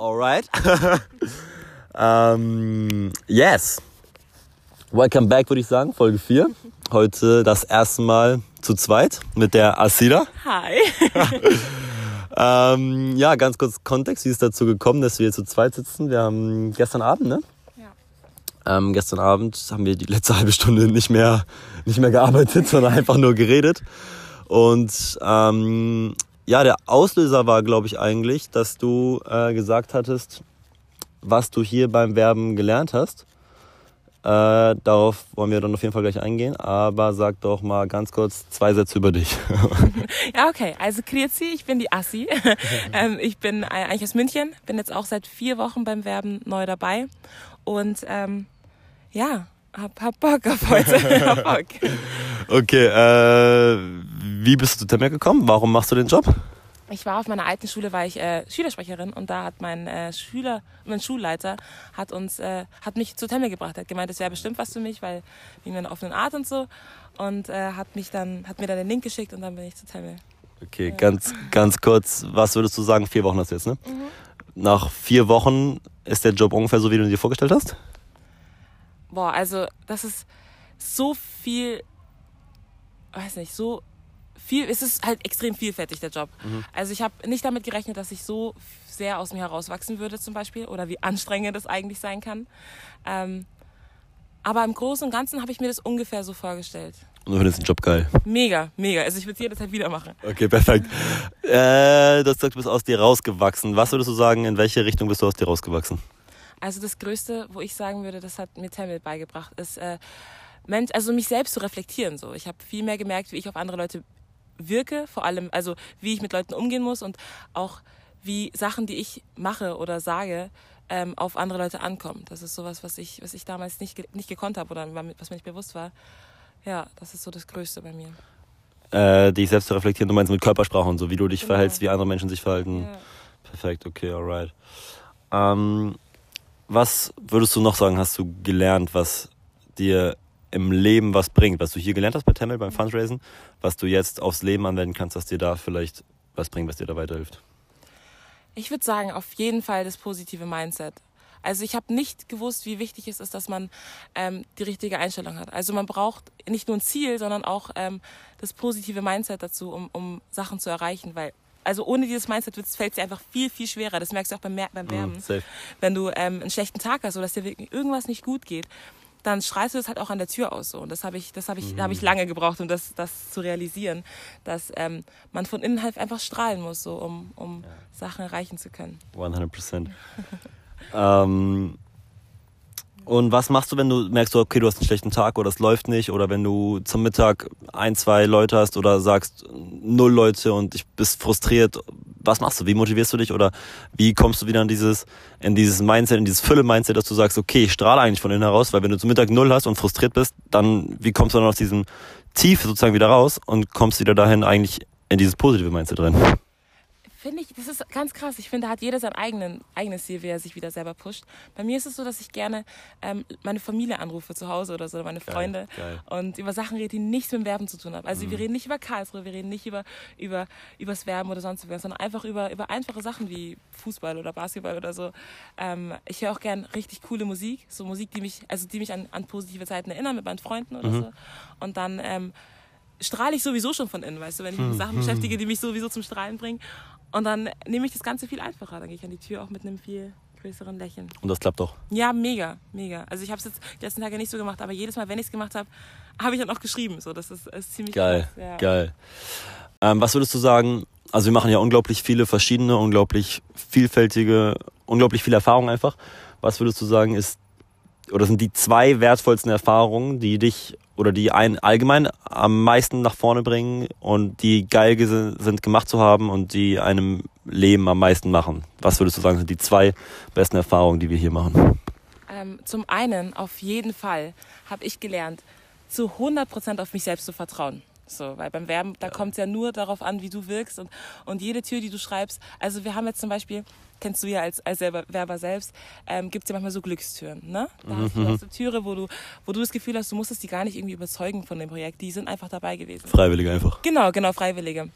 Alright. ähm, yes. Welcome back, würde ich sagen, Folge 4. Heute das erste Mal zu zweit mit der Asida. Hi. Ähm, ja, ganz kurz Kontext, wie ist es dazu gekommen, dass wir zu zweit sitzen. Wir haben gestern Abend, ne? Ja. Ähm, gestern Abend haben wir die letzte halbe Stunde nicht mehr, nicht mehr gearbeitet, sondern einfach nur geredet. Und ähm, ja, der Auslöser war, glaube ich, eigentlich, dass du äh, gesagt hattest, was du hier beim Werben gelernt hast. Äh, darauf wollen wir dann auf jeden Fall gleich eingehen, aber sag doch mal ganz kurz zwei Sätze über dich. Ja, okay. Also Kriezi, ich bin die Assi. ähm, ich bin eigentlich aus München, bin jetzt auch seit vier Wochen beim Werben neu dabei. Und ähm, ja, hab, hab Bock auf heute. hab Bock. okay, äh, wie bist du zu Temmer gekommen? Warum machst du den Job? Ich war auf meiner alten Schule, war ich äh, Schülersprecherin und da hat mein äh, Schüler, mein Schulleiter hat uns, äh, hat mich zu Temme gebracht, hat gemeint, das wäre bestimmt was für mich, weil wegen einer offenen Art und so und äh, hat mich dann, hat mir dann den Link geschickt und dann bin ich zu Temme. Okay, ganz, ganz kurz, was würdest du sagen? Vier Wochen hast du jetzt, ne? Nach vier Wochen ist der Job ungefähr so, wie du ihn dir vorgestellt hast? Boah, also das ist so viel, weiß nicht, so viel, es ist halt extrem vielfältig der Job. Also ich habe nicht damit gerechnet, dass ich so sehr aus mir herauswachsen würde zum Beispiel oder wie anstrengend es eigentlich sein kann. Ähm, aber im Großen und Ganzen habe ich mir das ungefähr so vorgestellt. Und du findest den Job geil. Mega, mega. Also ich würde es jederzeit wieder machen. Okay, perfekt. Äh, du hast gesagt, du bist aus dir rausgewachsen. Was würdest du sagen, in welche Richtung bist du aus dir rausgewachsen? Also das Größte, wo ich sagen würde, das hat mir Tamil beigebracht, ist, äh, Mensch, also mich selbst zu reflektieren. So, ich habe viel mehr gemerkt, wie ich auf andere Leute wirke, vor allem, also wie ich mit Leuten umgehen muss und auch wie Sachen, die ich mache oder sage, ähm, auf andere Leute ankommen. Das ist sowas, was ich, was ich damals nicht, nicht gekonnt habe oder was mir nicht bewusst war. Ja, das ist so das Größte bei mir. Äh, dich selbst zu reflektieren, du meinst mit Körpersprache und so, wie du dich Genau. verhältst, wie andere Menschen sich verhalten. Ja. Perfekt, okay, alright. Ähm, was würdest du noch sagen, hast du gelernt, was dir im Leben was bringt, was du hier gelernt hast bei Tamil beim Fundraisen, was du jetzt aufs Leben anwenden kannst, was dir da vielleicht was bringt, was dir da weiterhilft? Ich würde sagen, auf jeden Fall das positive Mindset. Also ich habe nicht gewusst, wie wichtig es ist, dass man ähm, die richtige Einstellung hat. Also man braucht nicht nur ein Ziel, sondern auch ähm, das positive Mindset dazu, um, um Sachen zu erreichen. Weil also ohne dieses Mindset fällt es dir einfach viel, viel schwerer. Das merkst du auch beim, beim Werben. Mhm, safe. Wenn du ähm, einen schlechten Tag hast oder dass dir wirklich irgendwas nicht gut geht, dann strahlst du das halt auch an der Tür aus. So. Und das habe ich, das habe ich, da habe ich lange gebraucht, um das, das zu realisieren, dass ähm, man von innen halt einfach strahlen muss, so, um, um Sachen erreichen zu können. 100%. ähm, und was machst du, wenn du merkst, okay, du hast einen schlechten Tag oder es läuft nicht oder wenn du zum Mittag ein, zwei Leute hast oder sagst null Leute und ich bist frustriert, was machst du? Wie motivierst du dich oder wie kommst du wieder in dieses, in dieses Mindset, in dieses Fülle-Mindset, dass du sagst, okay, ich strahle eigentlich von innen heraus, weil wenn du zum Mittag null hast und frustriert bist, dann wie kommst du dann aus diesem Tief sozusagen wieder raus und kommst wieder dahin eigentlich in dieses positive Mindset drin? Finde ich, das ist ganz krass. Ich finde, da hat jeder sein eigenen, eigenes Ziel, wie er sich wieder selber pusht. Bei mir ist es so, dass ich gerne ähm, meine Familie anrufe zu Hause oder so, oder meine Freunde geil. und über Sachen rede, die nichts mit dem Werben zu tun haben. Also wir reden nicht über Karlsruhe, wir reden nicht über, über übers Werben oder sonst was, sondern einfach über, über einfache Sachen wie Fußball oder Basketball oder so. Ähm, ich höre auch gern richtig coole Musik, so Musik, die mich, also die mich an, an positive Zeiten erinnern mit meinen Freunden oder so. Und dann ähm, strahle ich sowieso schon von innen, weißt du, wenn ich mich mit Sachen beschäftige, die mich sowieso zum Strahlen bringen. Und dann nehme ich das Ganze viel einfacher. Dann gehe ich an die Tür auch mit einem viel größeren Lächeln. Und das klappt doch. Ja, mega, mega. Also ich habe es jetzt die letzten Tage nicht so gemacht, aber jedes Mal, wenn ich es gemacht habe, habe ich dann auch geschrieben. So, das ist, ist ziemlich Geil, krass. Ja. geil. Ähm, was würdest du sagen? Also wir machen ja unglaublich viele verschiedene, unglaublich vielfältige, unglaublich viel Erfahrung einfach. Was würdest du sagen ist oder sind die zwei wertvollsten Erfahrungen, die dich oder die einen allgemein am meisten nach vorne bringen und die geil sind gemacht zu haben und die einem Leben am meisten machen? Was würdest du sagen sind die zwei besten Erfahrungen, die wir hier machen? Ähm, zum einen, auf jeden Fall, habe ich gelernt, zu 100% auf mich selbst zu vertrauen. So, weil beim Werben, da kommt es ja nur darauf an, wie du wirkst und, und jede Tür, die du schreibst. Also wir haben jetzt zum Beispiel, kennst du ja als, als selber, Werber selbst, ähm, gibt es ja manchmal so Glückstüren. Ne? Da hast du hast du Türe, wo du, wo du das Gefühl hast, du musstest die gar nicht irgendwie überzeugen von dem Projekt. Die sind einfach dabei gewesen. Freiwillig einfach. Genau, genau, Freiwillige.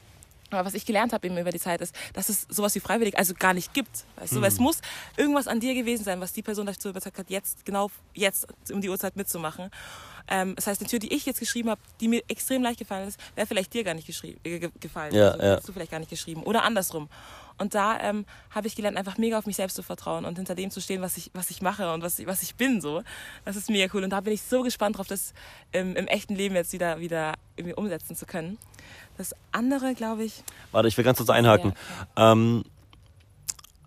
Aber was ich gelernt habe eben über die Zeit ist, dass es sowas wie freiwillig also gar nicht gibt. Weißt du? Weil es muss irgendwas an dir gewesen sein, was die Person dazu überzeugt hat, jetzt genau jetzt um die Uhrzeit mitzumachen. Ähm, das heißt, eine Tür, die ich jetzt geschrieben habe, die mir extrem leicht gefallen ist, wäre vielleicht dir gar nicht geschrieben, äh, ge- gefallen. Ja, also, ja. Hättest du vielleicht gar nicht geschrieben. Oder andersrum. Und da ähm, habe ich gelernt, einfach mega auf mich selbst zu vertrauen und hinter dem zu stehen, was ich, was ich mache und was, ich- was ich bin. So. Das ist mega cool. Und da bin ich so gespannt drauf, das ähm, im echten Leben jetzt wieder, wieder irgendwie umsetzen zu können. Das andere, glaube ich, Warte, ich will ganz kurz einhaken. Ähm,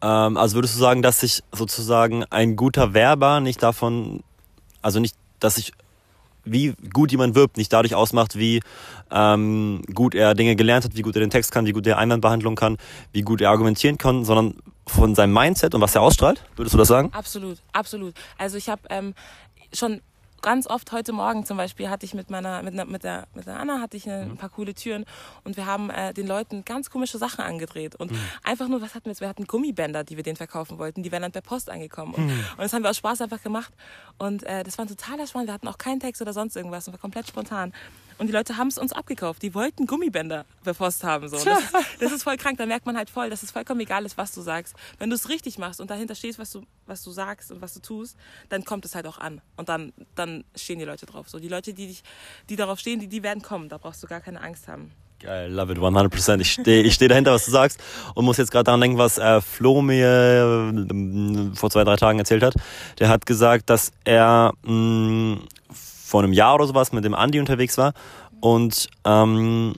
ähm, also würdest du sagen, dass sich sozusagen ein guter Werber nicht davon, also nicht, dass sich wie gut jemand wirbt, nicht dadurch ausmacht, wie ähm, gut er Dinge gelernt hat, wie gut er den Text kann, wie gut er Einwandbehandlung kann, wie gut er argumentieren kann, sondern von seinem Mindset und was er ausstrahlt? Würdest du das sagen? Absolut, absolut. Also ich habe ähm, schon ganz oft heute Morgen zum Beispiel hatte ich mit meiner mit, mit der mit der Anna hatte ich eine, ein paar coole Türen und wir haben äh, den Leuten ganz komische Sachen angedreht und einfach nur was hatten wir jetzt? Wir hatten Gummibänder die wir denen verkaufen wollten die wären dann per Post angekommen und, und das haben wir aus Spaß einfach gemacht und äh, das war ein totaler Schmarrn wir hatten auch keinen Text oder sonst irgendwas und war komplett spontan und die Leute haben es uns abgekauft. Die wollten Gummibänder per Post haben so. Das, ist, das ist voll krank. Da merkt man halt voll dass es vollkommen egal ist was du sagst. Wenn du es richtig machst und dahinter stehst was du was du sagst und was du tust dann kommt es halt auch an. Und dann dann stehen die Leute drauf so. Die Leute die dich die darauf stehen die die werden kommen. Da brauchst du gar keine Angst haben. Geil, love it, 100%. Ich stehe ich steh dahinter, was du sagst und muss jetzt gerade daran denken, was äh, Flo mir äh, vor zwei, drei Tagen erzählt hat. Der hat gesagt, dass er mh, vor einem Jahr oder sowas mit dem Andi unterwegs war. Und ähm,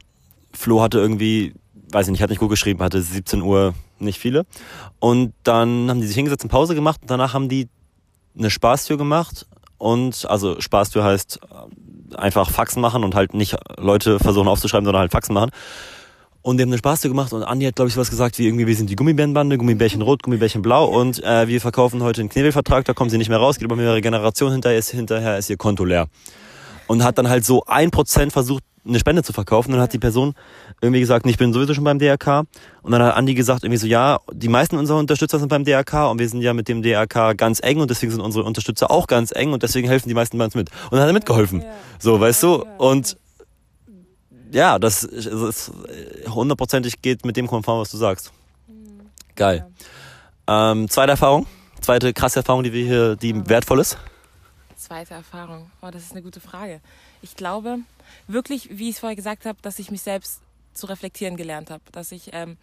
Flo hatte irgendwie, weiß ich nicht, hat nicht gut geschrieben, hatte 17 Uhr nicht viele. Und dann haben die sich hingesetzt und Pause gemacht. Und danach haben die eine Spaßtür gemacht. Und also Spaßtür heißt äh, einfach Faxen machen und halt nicht Leute versuchen aufzuschreiben, sondern halt Faxen machen. Und die haben eine Spaßtür gemacht und Andi hat, glaube ich, was gesagt wie irgendwie, wir sind die Gummibärenbande, Gummibärchen rot, Gummibärchen blau und äh, wir verkaufen heute einen Knebelvertrag, da kommen sie nicht mehr raus, geht über mehrere Generationen, hinterher ist, hinterher ist ihr Konto leer. Und hat dann halt so ein Prozent versucht, eine Spende zu verkaufen. Und dann hat die Person irgendwie gesagt, ich bin sowieso schon beim DRK. Und dann hat Andi gesagt irgendwie so, ja, die meisten unserer Unterstützer sind beim DRK und wir sind ja mit dem DRK ganz eng und deswegen sind unsere Unterstützer auch ganz eng und deswegen helfen die meisten bei uns mit. Und dann hat er mitgeholfen. So, weißt du? Und ja, das ist ist hundertprozentig geht mit dem konform, was du sagst. Geil. Ähm, zweite Erfahrung, zweite krasse Erfahrung, die wir hier, die wertvoll ist. Zweite Erfahrung. Oh, das ist eine gute Frage. Ich glaube wirklich, wie ich es vorher gesagt habe, dass ich mich selbst zu reflektieren gelernt habe. Dass ich ähm,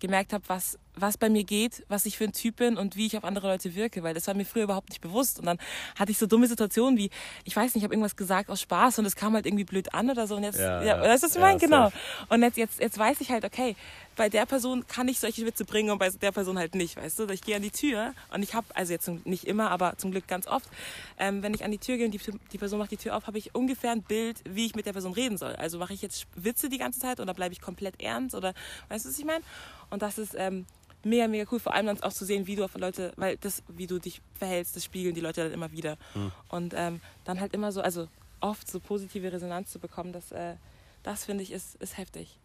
gemerkt habe, was, was bei mir geht, was ich für ein Typ bin und wie ich auf andere Leute wirke. Weil das war mir früher überhaupt nicht bewusst. Und dann hatte ich so dumme Situationen wie, ich weiß nicht, ich habe irgendwas gesagt aus Spaß und es kam halt irgendwie blöd an oder so. Und jetzt, Ja, ja, du, was ich Ja, meine? Genau. Und jetzt, jetzt, jetzt weiß ich halt, okay, bei der Person kann ich solche Witze bringen und bei der Person halt nicht, weißt du? Ich gehe an die Tür und ich habe, also jetzt nicht immer, aber zum Glück ganz oft, ähm, wenn ich an die Tür gehe und die, die Person macht die Tür auf, habe ich ungefähr ein Bild, wie ich mit der Person reden soll. Also mache ich jetzt Witze die ganze Zeit oder bleibe ich komplett ernst oder, weißt du, was ich meine? Und das ist ähm, mega, mega cool, vor allem dann auch zu sehen, wie du auf Leute, weil das, wie du dich verhältst, das spiegeln die Leute dann immer wieder. Und ähm, dann halt immer so, also oft so positive Resonanz zu bekommen, das, äh, das finde ich ist, ist heftig.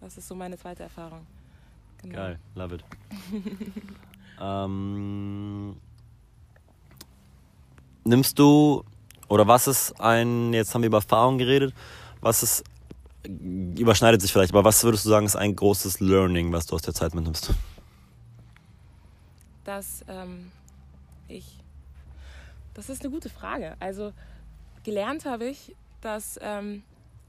Das ist so meine zweite Erfahrung. Genau. Geil, love it. ähm, nimmst du, oder was ist ein, jetzt haben wir über Erfahrung geredet, was ist, überschneidet sich vielleicht, aber was würdest du sagen, ist ein großes Learning, was du aus der Zeit mitnimmst? Dass ähm, ich. Das ist eine gute Frage. Also gelernt habe ich, dass ähm,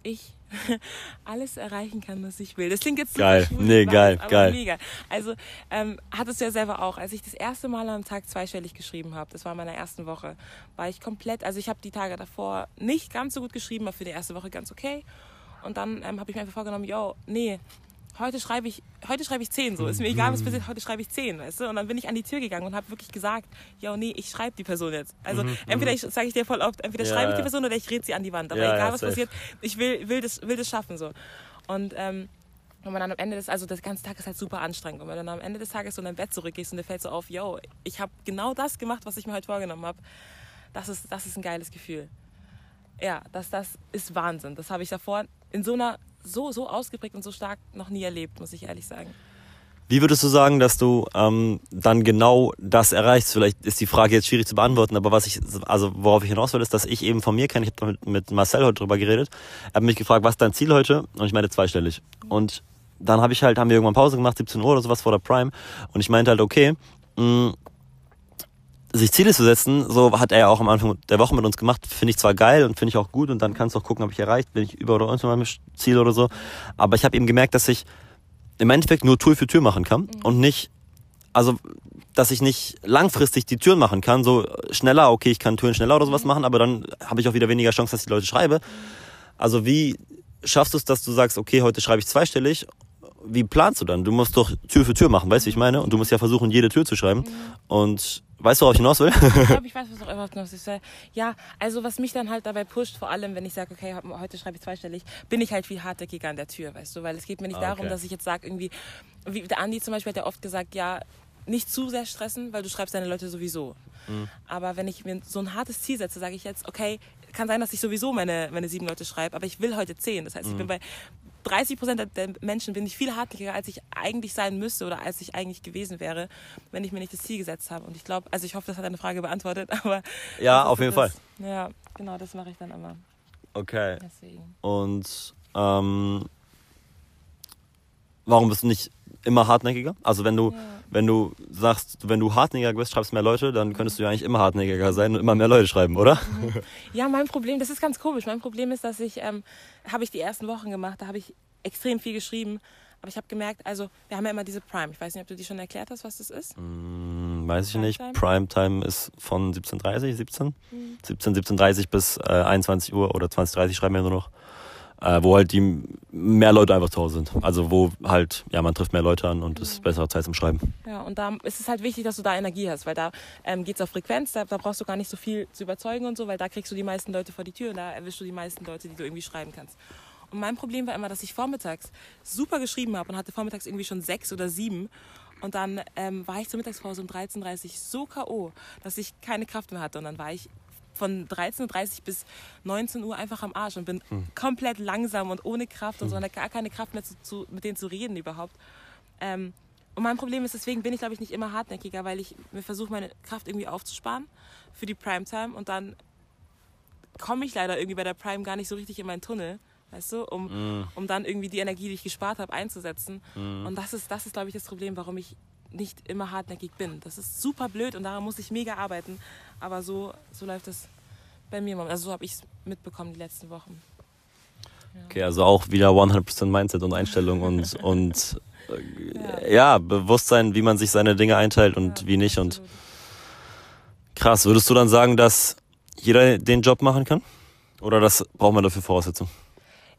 ich alles erreichen kann, was ich will. Das klingt jetzt Geil. schwul, Nee, geil, aber geil. Mega. Also ähm, hattest du ja selber auch, als ich das erste Mal am Tag zweistellig geschrieben habe, das war in meiner ersten Woche, war ich komplett, also ich habe die Tage davor nicht ganz so gut geschrieben, aber für die erste Woche ganz okay. Und dann ähm, habe ich mir einfach vorgenommen, yo, nee, heute schreibe ich, heute schreibe ich zehn, so ist mir egal, was passiert, heute schreibe ich zehn, weißt du? Und dann bin ich an die Tür gegangen und habe wirklich gesagt, ja, nee, ich schreibe die Person jetzt. Also entweder ich sage ich dir voll oft, entweder Ja, schreibe ich die. Person oder ich rede sie an die Wand. Aber Ja, egal ja, was safe. passiert, ich will, will das, will das schaffen so. Und ähm, wenn man dann am Ende des, also der ganze Tag ist halt super anstrengend. Und wenn du dann am Ende des Tages so in dein Bett zurückgehst und dir fällt so auf, yo, ich habe genau das gemacht, was ich mir heute vorgenommen habe, das ist, das ist ein geiles Gefühl. Ja, das, das ist Wahnsinn. Das habe ich davor in so einer, so, so ausgeprägt und so stark noch nie erlebt, muss ich ehrlich sagen. Wie würdest du sagen, dass du ähm, dann genau das erreichst? Vielleicht ist die Frage jetzt schwierig zu beantworten, aber was ich, also worauf ich hinaus will, ist, dass ich eben von mir kenne, ich habe mit, mit Marcel heute drüber geredet, er hat mich gefragt, was ist dein Ziel heute? Und ich meine zweistellig. Und dann habe ich halt, haben wir irgendwann Pause gemacht, 17 Uhr oder sowas vor der Prime. Und ich meinte halt, okay, mh, sich Ziele zu setzen, so hat er ja auch am Anfang der Woche mit uns gemacht, finde ich zwar geil und finde ich auch gut und dann kannst du auch gucken, ob ich erreicht, bin ich über oder unter meinem Ziel oder so. Aber ich habe eben gemerkt, dass ich im Endeffekt nur Tür für Tür machen kann mhm. und nicht, also dass ich nicht langfristig die Türen machen kann, so schneller, okay, ich kann Türen schneller oder sowas mhm. machen, aber dann habe ich auch wieder weniger Chance, dass ich die Leute schreibe. Mhm. Also wie schaffst du es, dass du sagst, okay, heute schreibe ich zweistellig wie planst du dann? Du musst doch Tür für Tür machen, weißt du, wie ich meine? Und du musst ja versuchen, jede Tür zu schreiben. Mhm. Und weißt du, worauf ich hinaus will? ich glaube, ich weiß, was auch immer hinaus ist. Ja, also was mich dann halt dabei pusht, vor allem, wenn ich sage, okay, heute schreibe ich zweistellig, bin ich halt viel hartnäckiger an der Tür, weißt du? Weil es geht mir nicht ah, okay. darum, dass ich jetzt sage, irgendwie, wie der Andi zum Beispiel hat ja oft gesagt, ja, nicht zu sehr stressen, weil du schreibst deine Leute sowieso. Mhm. Aber wenn ich mir so ein hartes Ziel setze, sage ich jetzt, okay, kann sein, dass ich sowieso meine, meine sieben Leute schreibe, aber ich will heute zehn. Das heißt, ich bin mhm. bei 30 Prozent der Menschen bin ich viel hartnäckiger, als ich eigentlich sein müsste oder als ich eigentlich gewesen wäre, wenn ich mir nicht das Ziel gesetzt habe. Und ich glaube, also ich hoffe, das hat deine Frage beantwortet, aber. Ja, auf jeden das, Fall. Ja, genau, das mache ich dann immer. Okay. Deswegen. Und ähm, warum bist du nicht immer hartnäckiger? Also wenn du, ja. wenn du sagst, wenn du hartnäckiger bist, schreibst mehr Leute, dann könntest du ja eigentlich immer hartnäckiger sein und immer mehr Leute schreiben, oder? Mhm. Ja, mein Problem, das ist ganz komisch. Mein Problem ist, dass ich, ähm, habe ich die ersten Wochen gemacht, da habe ich extrem viel geschrieben. Aber ich habe gemerkt, also wir haben ja immer diese Prime. Ich weiß nicht, ob du die schon erklärt hast, was das ist. Mm, weiß ich nicht. Primetime ist von 17.30 17? Mhm. 17, 17.30 bis äh, 21 Uhr oder 20.30 schreiben wir nur noch äh, wo halt die mehr Leute einfach zu Hause sind. Also wo halt, ja, man trifft mehr Leute an und es ist bessere Zeit zum Schreiben. Ja, und da ist es halt wichtig, dass du da Energie hast, weil da ähm, geht es auf Frequenz, da, da, brauchst du gar nicht so viel zu überzeugen und so, weil da kriegst du die meisten Leute vor die Tür und da erwischst du die meisten Leute, die du irgendwie schreiben kannst. Und mein Problem war immer, dass ich vormittags super geschrieben habe und hatte vormittags irgendwie schon sechs oder sieben. Und dann ähm, war ich zur Mittagspause um 13.30 Uhr so K.O., dass ich keine Kraft mehr hatte. Und dann war ich von 13.30 Uhr bis 19 Uhr einfach am Arsch und bin hm. komplett langsam und ohne Kraft und so, hm. und gar keine Kraft mehr zu, zu, mit denen zu reden überhaupt. Ähm, und mein Problem ist, deswegen bin ich, glaube ich, nicht immer hartnäckiger, weil ich mir versuche, meine Kraft irgendwie aufzusparen für die Primetime und dann komme ich leider irgendwie bei der Prime gar nicht so richtig in meinen Tunnel, weißt du, um, mm. um dann irgendwie die Energie, die ich gespart habe, einzusetzen. Mm. Und das ist, das ist, glaube ich, das Problem, warum ich nicht immer hartnäckig bin. Das ist super blöd und daran muss ich mega arbeiten. Aber so, so läuft es bei mir. Also so habe ich es mitbekommen die letzten Wochen. Ja. Okay, also auch wieder 100% Mindset und Einstellung und, und äh, ja. ja. Bewusstsein, wie man sich seine Dinge einteilt und ja, wie nicht. Und krass, würdest du dann sagen, dass jeder den Job machen kann? Oder das braucht man dafür Voraussetzungen?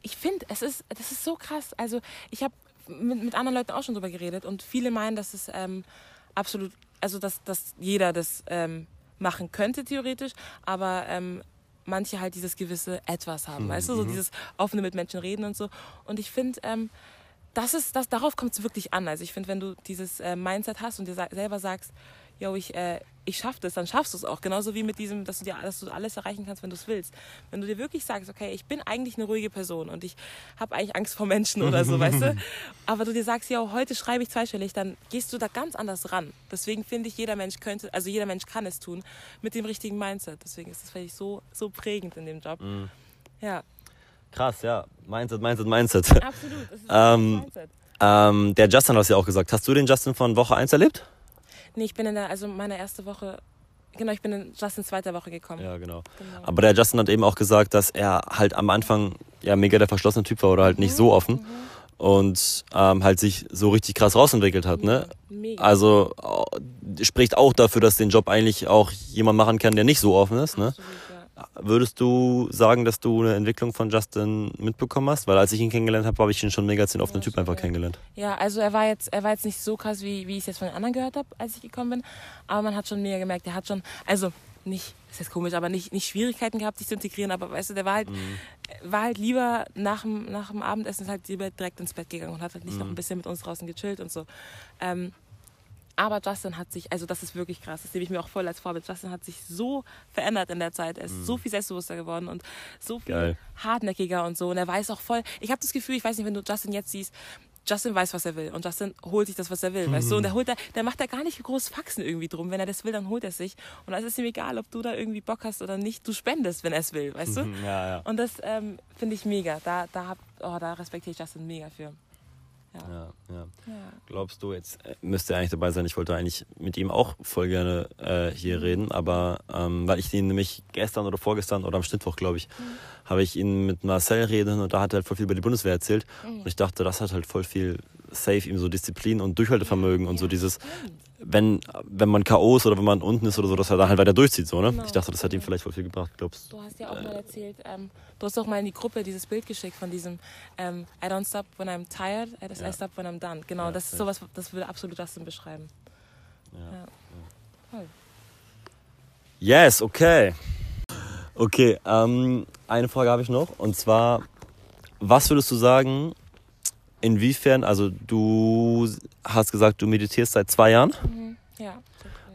Ich finde, es ist, das ist so krass. Also ich habe mit, mit anderen Leuten auch schon drüber geredet und viele meinen, dass es ähm, absolut, also dass, dass jeder das ähm, machen könnte theoretisch, aber ähm, manche halt dieses gewisse Etwas haben, mhm. weißt du, so mhm. dieses offene mit Menschen reden und so. Und ich finde, ähm, das ist, das, darauf kommt es wirklich an. Also ich finde, wenn du dieses äh, Mindset hast und dir sa selber sagst, yo, ich, äh, ich schaff das, dann schaffst du es auch. Genauso wie mit diesem, dass du dir, dass du alles erreichen kannst, wenn du es willst. Wenn du dir wirklich sagst, okay, ich bin eigentlich eine ruhige Person und ich habe eigentlich Angst vor Menschen oder so, weißt du? Aber du dir sagst, ja, heute schreibe ich zweistellig, dann gehst du da ganz anders ran. Deswegen finde ich, jeder Mensch könnte, also jeder Mensch kann es tun mit dem richtigen Mindset. Deswegen ist das vielleicht so, so prägend in dem Job. Mhm. Ja. Krass, ja. Mindset, Mindset, Mindset. Absolut. Das ist ähm, Mindset. Ähm, der Justin hat es ja auch gesagt. Hast du den Justin von Woche 1 erlebt? Nee, ich bin in der, also meine erste Woche, genau, ich bin in Justins zweiter Woche gekommen. Ja, genau. genau. Aber der Justin hat eben auch gesagt, dass er halt am Anfang ja mega der verschlossene Typ war oder halt mhm. nicht so offen. Mhm. Und ähm, halt sich so richtig krass rausentwickelt hat, ne? Mega. Also äh, spricht auch dafür, dass den Job eigentlich auch jemand machen kann, der nicht so offen ist, ne? Absolut, ja. Würdest du sagen, dass du eine Entwicklung von Justin mitbekommen hast? Weil als ich ihn kennengelernt habe, habe ich ihn schon mega als den offenen ja, Typ einfach kennengelernt. Ja, also er war jetzt, er war jetzt nicht so krass, wie, wie ich es jetzt von den anderen gehört habe, als ich gekommen bin. Aber man hat schon mega gemerkt, er hat schon, also nicht, ist jetzt komisch, aber nicht, nicht Schwierigkeiten gehabt, sich zu integrieren. Aber weißt du, der war halt, mhm. war halt lieber nach dem, nach dem Abendessen halt lieber direkt ins Bett gegangen und hat halt nicht mhm. noch ein bisschen mit uns draußen gechillt und so. Ähm, aber Justin hat sich, also das ist wirklich krass, das nehme ich mir auch voll als Vorbild. Justin hat sich so verändert in der Zeit. Er ist mhm. so viel selbstbewusster geworden und so viel Geil. hartnäckiger und so. Und er weiß auch voll, ich habe das Gefühl, ich weiß nicht, wenn du Justin jetzt siehst, Justin weiß, was er will und Justin holt sich das, was er will, mhm. weißt du? Und der holt da, der macht da gar nicht groß Faxen irgendwie drum. Wenn er das will, dann holt er sich. Und dann ist es ihm egal, ob du da irgendwie Bock hast oder nicht. Du spendest, wenn er es will, weißt du? Ja, ja. Und das ähm, finde ich mega. Da, da, hab, oh, da respektiere ich Justin mega für. Ja. Ja, ja. Glaubst du, jetzt äh, müsste er eigentlich dabei sein? Ich wollte eigentlich mit ihm auch voll gerne äh, hier reden, aber ähm, weil ich ihn nämlich gestern oder vorgestern oder am Schnittwoch, glaube ich, habe ich ihn mit Marcel reden und da hat er halt voll viel über die Bundeswehr erzählt. Und ich dachte, das hat halt voll viel safe, ihm so Disziplin und Durchhaltevermögen und so dieses, wenn, wenn man K.O. ist oder wenn man unten ist oder so, dass er da halt weiter durchzieht, so, ne? Genau. Ich dachte, das hat ihm vielleicht voll viel gebracht, glaubst du? Du hast ja auch mal erzählt, ähm, du hast auch mal in die Gruppe dieses Bild geschickt von diesem ähm, I don't stop when I'm tired, I, I Ja. stop when I'm done. Genau, Ja, das ist safe. sowas, das würde absolut das denn beschreiben. Ja. Voll. Yes, okay. Okay, ähm, eine Frage habe ich noch und zwar, was würdest du sagen, inwiefern, also du hast gesagt, du meditierst seit zwei Jahren. Mhm. Ja.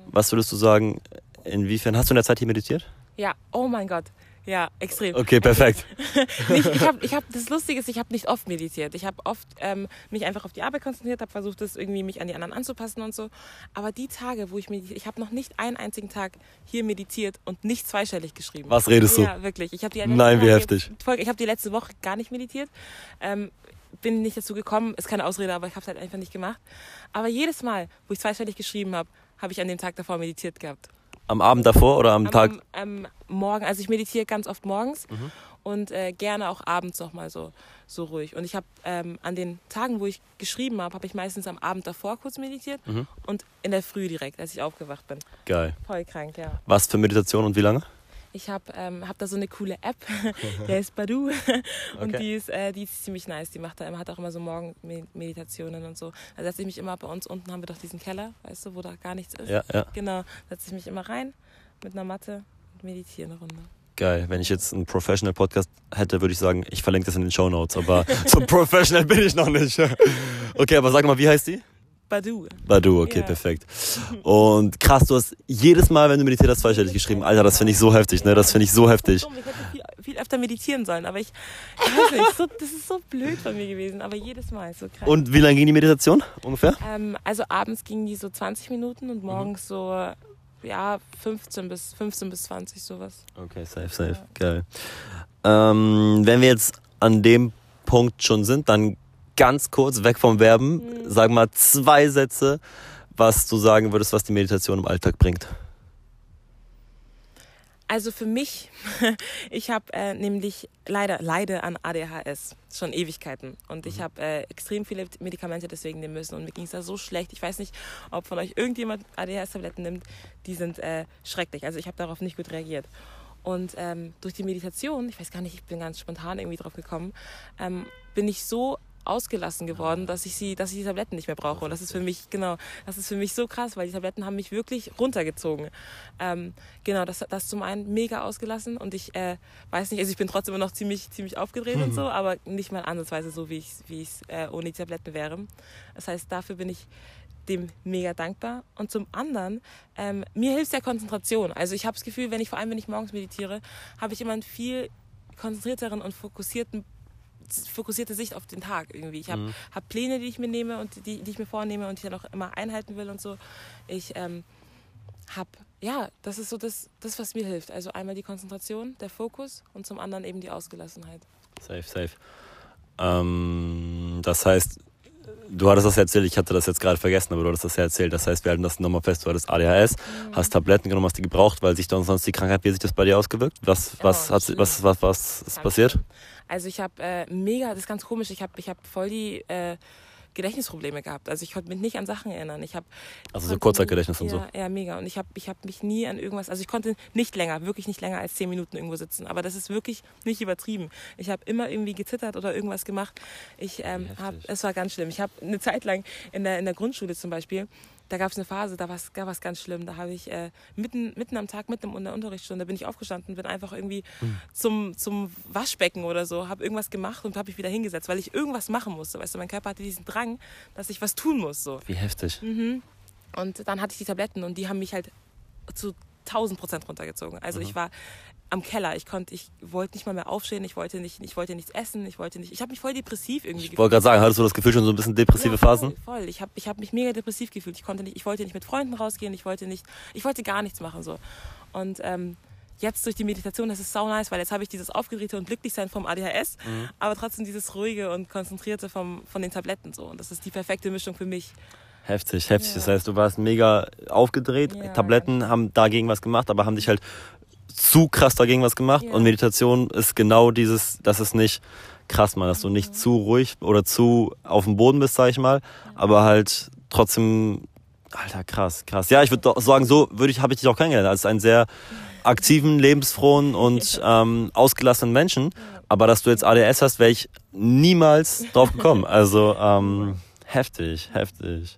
Was würdest du sagen, inwiefern, hast du in der Zeit hier meditiert? Ja, oh mein Gott. Ja, extrem. Okay, perfekt. nicht, ich habe, ich hab, das Lustige ist, ich habe nicht oft meditiert. Ich habe oft ähm, mich einfach auf die Arbeit konzentriert, habe versucht, das irgendwie mich an die anderen anzupassen und so. Aber die Tage, wo ich meditiere, ich habe noch nicht einen einzigen Tag hier meditiert und nicht zweistellig geschrieben. Was redest du? Ja, wirklich. Ich habe die Nein, wie heftig. Folge- Ich habe die letzte Woche gar nicht meditiert. Ähm, bin nicht dazu gekommen, ist keine Ausrede, aber ich habe es halt einfach nicht gemacht. Aber jedes Mal, wo ich zweistellig geschrieben habe, habe ich an dem Tag davor meditiert gehabt. Am Abend davor oder am, Am, Tag? am, am Morgen, also ich meditiere ganz oft morgens Mhm. und äh, gerne auch abends noch mal so, so ruhig. Und ich habe ähm, an den Tagen, wo ich geschrieben habe, habe ich meistens am Abend davor kurz meditiert Mhm. und in der Früh direkt, als ich aufgewacht bin. Geil. Voll krank, ja. Was für Meditation und wie lange? Ich habe ähm, hab da so eine coole App, die heißt Badu. Und Okay. die ist, äh, die ist ziemlich nice. Die macht da immer, hat auch immer so Morgenmeditationen und so. Da setze ich mich immer bei uns unten haben wir doch diesen Keller, weißt du, wo da gar nichts ist. Ja, ja. Genau, setze ich mich immer rein mit einer Matte und meditiere eine Runde. Geil. Wenn ich jetzt einen Professional Podcast hätte, würde ich sagen, ich verlinke das in den Show Notes, aber so professional bin ich noch nicht. Okay, aber sag mal, wie heißt die? Badu. Badu, okay, Ja. perfekt. Und krass, du hast jedes Mal, wenn du meditiert hast, zweistellig geschrieben. Alter, das finde ich so heftig, ne? Das finde ich so heftig. Ich hätte viel, viel öfter meditieren sollen, aber ich, ich weiß nicht, so, das ist so blöd von mir gewesen, aber jedes Mal ist so krass. Und wie lange ging die Meditation ungefähr? ähm, also abends ging die so 20 Minuten und morgens so ja 15 bis 15 bis 20 sowas. Okay, safe, safe. Geil. Ähm, wenn wir jetzt an dem Punkt schon sind, dann ganz kurz weg vom Verben. Sag mal zwei Sätze, was du sagen würdest, was die Meditation im Alltag bringt. Also für mich, ich habe äh, nämlich leider leide an ADHS schon Ewigkeiten und ich habe äh, extrem viele Medikamente deswegen nehmen müssen und mir ging es da so schlecht. Ich weiß nicht, ob von euch irgendjemand ADHS-Tabletten nimmt, die sind äh, schrecklich. Also ich habe darauf nicht gut reagiert. Und ähm, durch die Meditation, ich weiß gar nicht, ich bin ganz spontan irgendwie drauf gekommen, ähm, bin ich so ausgelassen geworden, dass ich sie, dass ich die Tabletten nicht mehr brauche. Und das ist für mich, genau, das ist für mich so krass, weil die Tabletten haben mich wirklich runtergezogen. Ähm, genau, das, das zum einen mega ausgelassen und ich äh, weiß nicht, also ich bin trotzdem immer noch ziemlich, ziemlich aufgedreht und so, aber nicht mal ansatzweise so, wie ich wie ich äh, ohne die Tabletten wäre. Das heißt, dafür bin ich dem mega dankbar. Und zum anderen, ähm, mir hilft ja Konzentration. Also ich habe das Gefühl, wenn ich vor allem, wenn ich morgens meditiere, habe ich immer einen viel konzentrierteren und fokussierten fokussierte Sicht auf den Tag irgendwie. Ich habe Mhm. hab Pläne, die ich mir nehme und die, die ich mir vornehme und die ich dann auch immer einhalten will und so. Ich ähm, habe, ja, das ist so das, das, was mir hilft. Also einmal die Konzentration, der Fokus und zum anderen eben die Ausgelassenheit. Safe, safe. Ähm, das heißt, du hattest das ja erzählt, ich hatte das jetzt gerade vergessen, aber du hattest das ja erzählt. Das heißt, wir halten das nochmal fest, du hattest ADHS, hast Tabletten genommen, hast die gebraucht, weil sich dann sonst die Krankheit, wie hat sich das bei dir ausgewirkt? Was, was, Oh, hat, was, was, was ist passiert? Also ich habe äh, mega, das ist ganz komisch, ich habe ich hab voll die äh, Gedächtnisprobleme gehabt. Also ich konnte mich nicht an Sachen erinnern. Ich hab, Also so Kurzzeitgedächtnis und so. ja, Ja, mega. Und ich habe ich hab mich nie an irgendwas, also ich konnte nicht länger, wirklich nicht länger als zehn Minuten irgendwo sitzen. Aber das ist wirklich nicht übertrieben. Ich habe immer irgendwie gezittert oder irgendwas gemacht. Ich ähm, habe, es war ganz schlimm. Ich habe eine Zeit lang in der, in der Grundschule zum Beispiel, da gab es eine Phase, da war es ganz schlimm. Da habe ich äh, mitten, mitten am Tag, mitten in der Unterrichtsstunde, bin ich aufgestanden, bin einfach irgendwie Hm. zum, zum Waschbecken oder so, habe irgendwas gemacht und habe mich wieder hingesetzt, weil ich irgendwas machen musste. Weißt du, mein Körper hatte diesen Drang, dass ich was tun muss. So. Wie heftig. Mhm. Und dann hatte ich die Tabletten und die haben mich halt zu 1000 Prozent runtergezogen. Also Mhm. ich war am Keller. Ich konnte, ich wollte nicht mal mehr aufstehen. Ich wollte nicht, ich wollte nichts essen. Ich wollte nicht. Ich habe mich voll depressiv irgendwie Ich wollte gerade sagen, hattest du das Gefühl schon so ein bisschen depressive ja, Phasen? Voll, voll. Ich habe ich hab mich mega depressiv gefühlt. Ich konnte nicht, ich wollte nicht mit Freunden rausgehen. Ich wollte nicht, ich wollte gar nichts machen so. Und ähm, jetzt durch die Meditation, das ist sau nice, weil jetzt habe ich dieses Aufgedrehte und Glücklichsein vom ADHS, Mhm. aber trotzdem dieses Ruhige und Konzentrierte vom, von den Tabletten so. Und das ist die perfekte Mischung für mich. Heftig, heftig. Ja. Das heißt, du warst mega aufgedreht. Ja, Tabletten haben dagegen was gemacht, aber haben dich halt zu krass dagegen was gemacht. Ja. Und Meditation ist genau dieses, das ist nicht krass, man, dass du nicht zu ruhig oder zu auf dem Boden bist, sag ich mal, aber halt trotzdem, alter, krass, krass. Ja, ich würde sagen, so würde ich, habe ich dich auch kennengelernt, als einen sehr aktiven, lebensfrohen und ähm, ausgelassenen Menschen. Aber dass du jetzt ADS hast, wäre ich niemals drauf gekommen. Also ähm, heftig, heftig.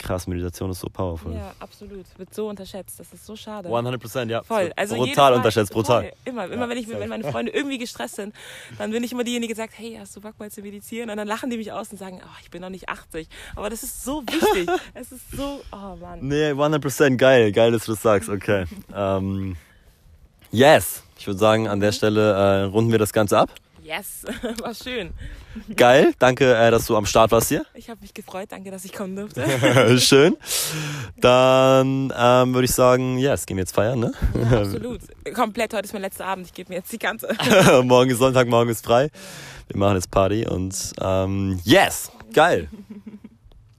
Krass, Meditation ist so powerful. Ja, absolut. Wird so unterschätzt. Das ist so schade. 100% ja. Voll. Also brutal Mal- unterschätzt, brutal. Voll. Immer, immer Ja, wenn ich safe. wenn meine Freunde irgendwie gestresst sind, dann bin ich immer diejenige, die sagt, hey, hast du Bock mal zu meditieren? Und dann lachen die mich aus und sagen, oh, ich bin noch nicht 80. Aber das ist so wichtig. es ist so, oh Mann. Nee, 100% geil. Geil, dass du das sagst. Okay. ähm, yes. Ich würde sagen, an der Stelle äh, runden wir das Ganze ab. Yes, war schön. Geil. Danke, äh, dass du am Start warst hier. Ich habe mich gefreut. Danke, dass ich kommen durfte. Schön. Dann ähm, würde ich sagen, yes, gehen wir jetzt feiern, ne? Ja, absolut. Komplett. Heute ist mein letzter Abend. Ich gebe mir jetzt die ganze. morgen ist Sonntag, morgen ist frei. Wir machen jetzt Party und ähm, yes, geil.